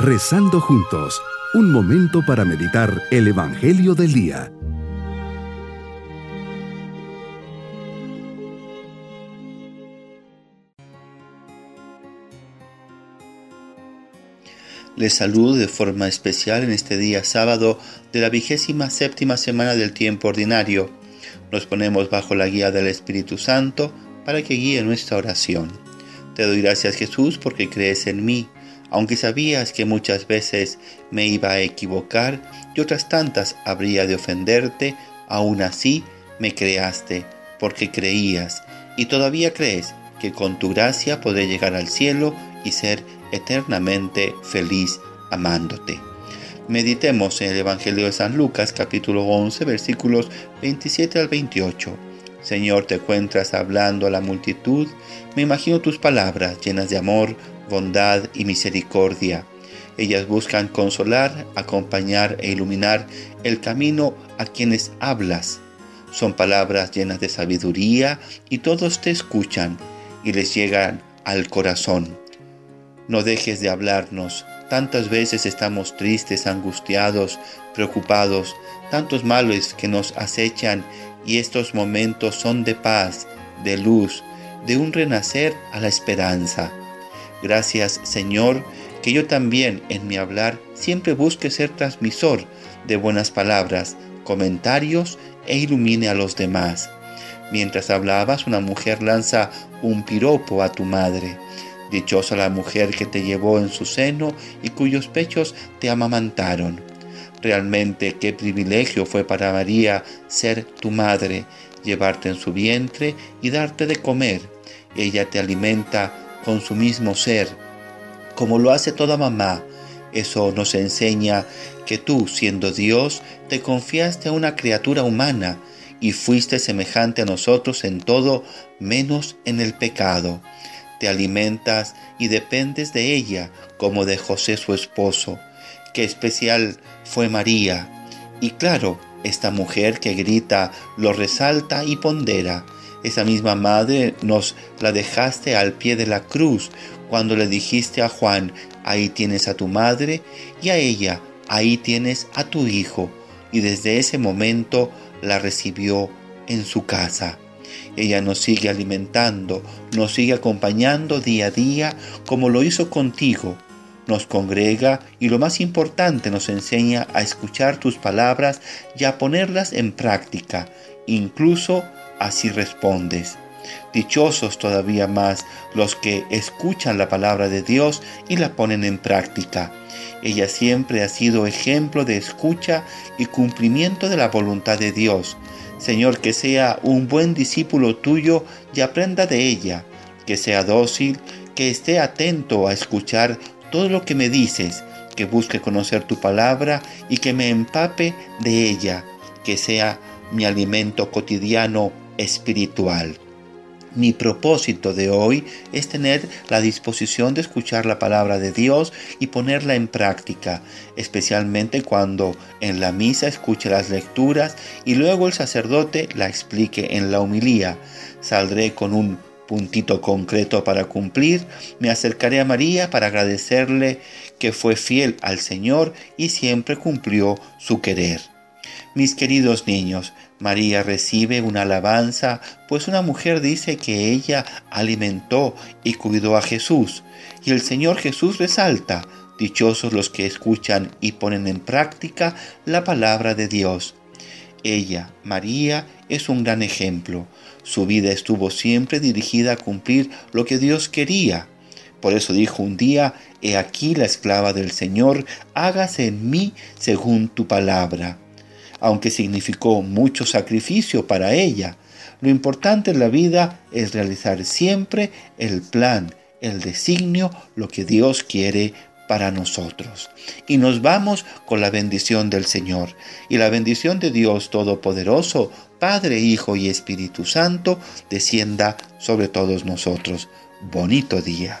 Rezando juntos, un momento para meditar el Evangelio del Día. Les saludo de forma especial en este día sábado de la vigésima séptima semana del tiempo ordinario. Nos ponemos bajo la guía del Espíritu Santo para que guíe nuestra oración. Te doy gracias Jesús porque crees en mí aunque sabías que muchas veces me iba a equivocar y otras tantas habría de ofenderte, aún así me creaste, porque creías, y todavía crees que con tu gracia podré llegar al cielo y ser eternamente feliz amándote. Meditemos en el Evangelio de San Lucas capítulo 11 versículos 27 al 28. Señor, te encuentras hablando a la multitud, me imagino tus palabras llenas de amor, bondad y misericordia. Ellas buscan consolar, acompañar e iluminar el camino a quienes hablas. Son palabras llenas de sabiduría y todos te escuchan y les llegan al corazón. No dejes de hablarnos. Tantas veces estamos tristes, angustiados, preocupados, tantos males que nos acechan y estos momentos son de paz, de luz, de un renacer a la esperanza. Gracias Señor, que yo también en mi hablar siempre busque ser transmisor de buenas palabras, comentarios e ilumine a los demás. Mientras hablabas, una mujer lanza un piropo a tu madre. Dichosa la mujer que te llevó en su seno y cuyos pechos te amamantaron. Realmente qué privilegio fue para María ser tu madre, llevarte en su vientre y darte de comer. Ella te alimenta con su mismo ser, como lo hace toda mamá. Eso nos enseña que tú, siendo Dios, te confiaste a una criatura humana y fuiste semejante a nosotros en todo menos en el pecado. Te alimentas y dependes de ella como de José su esposo. Qué especial fue María. Y claro, esta mujer que grita lo resalta y pondera esa misma madre nos la dejaste al pie de la cruz cuando le dijiste a Juan, ahí tienes a tu madre, y a ella, ahí tienes a tu hijo. Y desde ese momento la recibió en su casa. Ella nos sigue alimentando, nos sigue acompañando día a día como lo hizo contigo. Nos congrega y lo más importante nos enseña a escuchar tus palabras y a ponerlas en práctica, incluso así respondes. Dichosos todavía más los que escuchan la palabra de Dios y la ponen en práctica. Ella siempre ha sido ejemplo de escucha y cumplimiento de la voluntad de Dios. Señor, que sea un buen discípulo tuyo y aprenda de ella, que sea dócil, que esté atento a escuchar todo lo que me dices, que busque conocer tu palabra y que me empape de ella, que sea mi alimento cotidiano espiritual. Mi propósito de hoy es tener la disposición de escuchar la palabra de Dios y ponerla en práctica, especialmente cuando en la misa escuche las lecturas y luego el sacerdote la explique en la humilía. Saldré con un puntito concreto para cumplir, me acercaré a María para agradecerle que fue fiel al Señor y siempre cumplió su querer. Mis queridos niños, María recibe una alabanza, pues una mujer dice que ella alimentó y cuidó a Jesús, y el Señor Jesús resalta, dichosos los que escuchan y ponen en práctica la palabra de Dios. Ella, María, es un gran ejemplo. Su vida estuvo siempre dirigida a cumplir lo que Dios quería. Por eso dijo un día, He aquí la esclava del Señor, hágase en mí según tu palabra aunque significó mucho sacrificio para ella. Lo importante en la vida es realizar siempre el plan, el designio, lo que Dios quiere para nosotros. Y nos vamos con la bendición del Señor. Y la bendición de Dios Todopoderoso, Padre, Hijo y Espíritu Santo, descienda sobre todos nosotros. Bonito día.